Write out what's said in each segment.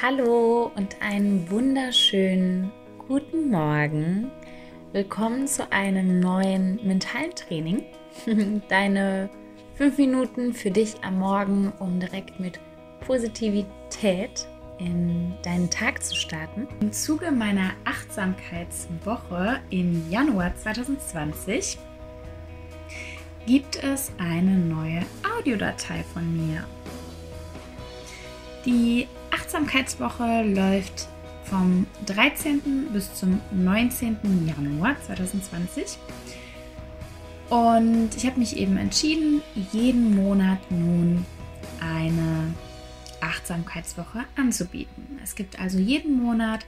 Hallo und einen wunderschönen guten Morgen. Willkommen zu einem neuen Mentaltraining. Deine fünf Minuten für dich am Morgen, um direkt mit Positivität in deinen Tag zu starten. Im Zuge meiner Achtsamkeitswoche im Januar 2020 gibt es eine neue Audiodatei von mir. Die Achtsamkeitswoche läuft vom 13. bis zum 19. Januar 2020. Und ich habe mich eben entschieden, jeden Monat nun eine Achtsamkeitswoche anzubieten. Es gibt also jeden Monat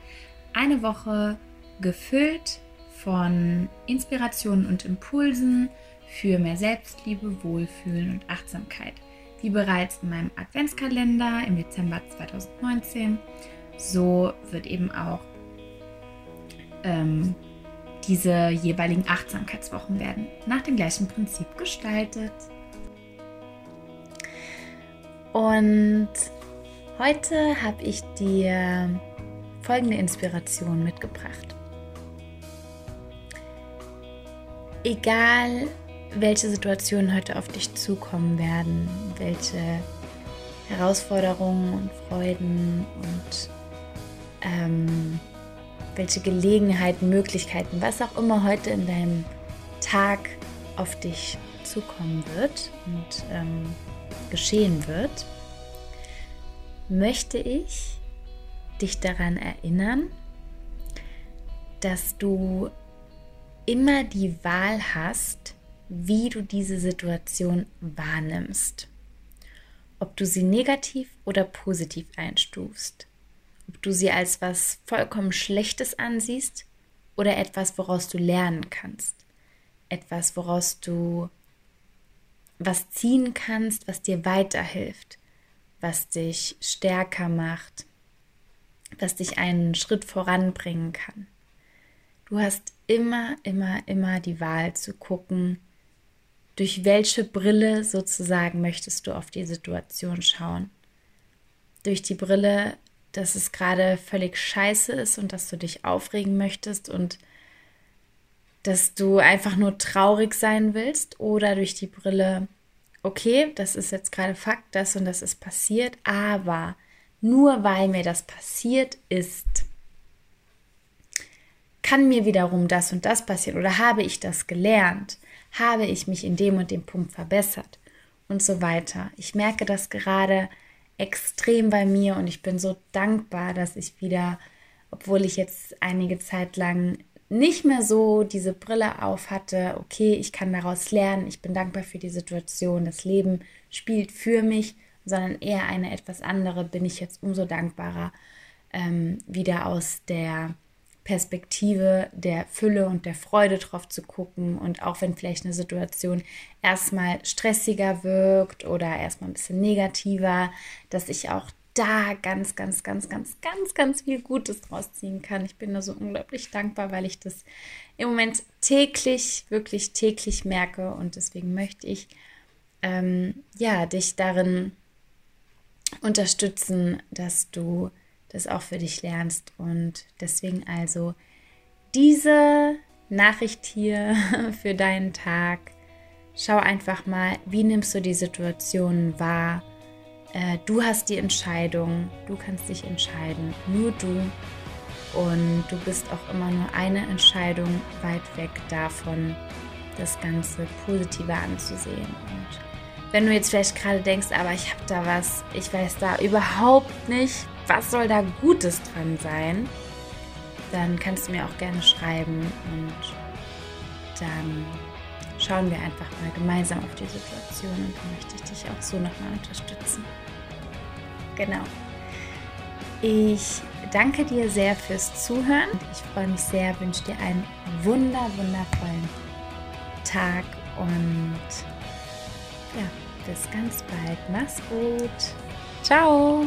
eine Woche gefüllt von Inspirationen und Impulsen für mehr Selbstliebe, Wohlfühlen und Achtsamkeit wie bereits in meinem Adventskalender im Dezember 2019. So wird eben auch ähm, diese jeweiligen Achtsamkeitswochen werden nach dem gleichen Prinzip gestaltet. Und heute habe ich dir folgende Inspiration mitgebracht. Egal welche Situationen heute auf dich zukommen werden, welche Herausforderungen und Freuden und ähm, welche Gelegenheiten, Möglichkeiten, was auch immer heute in deinem Tag auf dich zukommen wird und ähm, geschehen wird, möchte ich dich daran erinnern, dass du immer die Wahl hast, wie du diese Situation wahrnimmst. Ob du sie negativ oder positiv einstufst. Ob du sie als was vollkommen Schlechtes ansiehst oder etwas, woraus du lernen kannst. Etwas, woraus du was ziehen kannst, was dir weiterhilft, was dich stärker macht, was dich einen Schritt voranbringen kann. Du hast immer, immer, immer die Wahl zu gucken, durch welche Brille sozusagen möchtest du auf die Situation schauen? Durch die Brille, dass es gerade völlig scheiße ist und dass du dich aufregen möchtest und dass du einfach nur traurig sein willst oder durch die Brille, okay, das ist jetzt gerade Fakt, das und das ist passiert, aber nur weil mir das passiert ist, kann mir wiederum das und das passieren oder habe ich das gelernt habe ich mich in dem und dem Punkt verbessert und so weiter. Ich merke das gerade extrem bei mir und ich bin so dankbar, dass ich wieder, obwohl ich jetzt einige Zeit lang nicht mehr so diese Brille auf hatte, okay, ich kann daraus lernen, ich bin dankbar für die Situation, das Leben spielt für mich, sondern eher eine etwas andere, bin ich jetzt umso dankbarer, ähm, wieder aus der Perspektive der Fülle und der Freude drauf zu gucken und auch wenn vielleicht eine Situation erstmal stressiger wirkt oder erstmal ein bisschen negativer, dass ich auch da ganz, ganz, ganz, ganz, ganz, ganz viel Gutes draus ziehen kann. Ich bin da so unglaublich dankbar, weil ich das im Moment täglich, wirklich täglich merke und deswegen möchte ich ähm, ja dich darin unterstützen, dass du das auch für dich lernst. Und deswegen also diese Nachricht hier für deinen Tag. Schau einfach mal, wie nimmst du die Situation wahr? Äh, du hast die Entscheidung, du kannst dich entscheiden, nur du. Und du bist auch immer nur eine Entscheidung weit weg davon, das Ganze positiver anzusehen. Und wenn du jetzt vielleicht gerade denkst, aber ich habe da was, ich weiß da überhaupt nicht, was soll da Gutes dran sein, dann kannst du mir auch gerne schreiben und dann schauen wir einfach mal gemeinsam auf die Situation und dann möchte ich dich auch so nochmal unterstützen. Genau. Ich danke dir sehr fürs Zuhören. Ich freue mich sehr, wünsche dir einen wunder, wundervollen Tag und ja, bis ganz bald. Mach's gut. Ciao.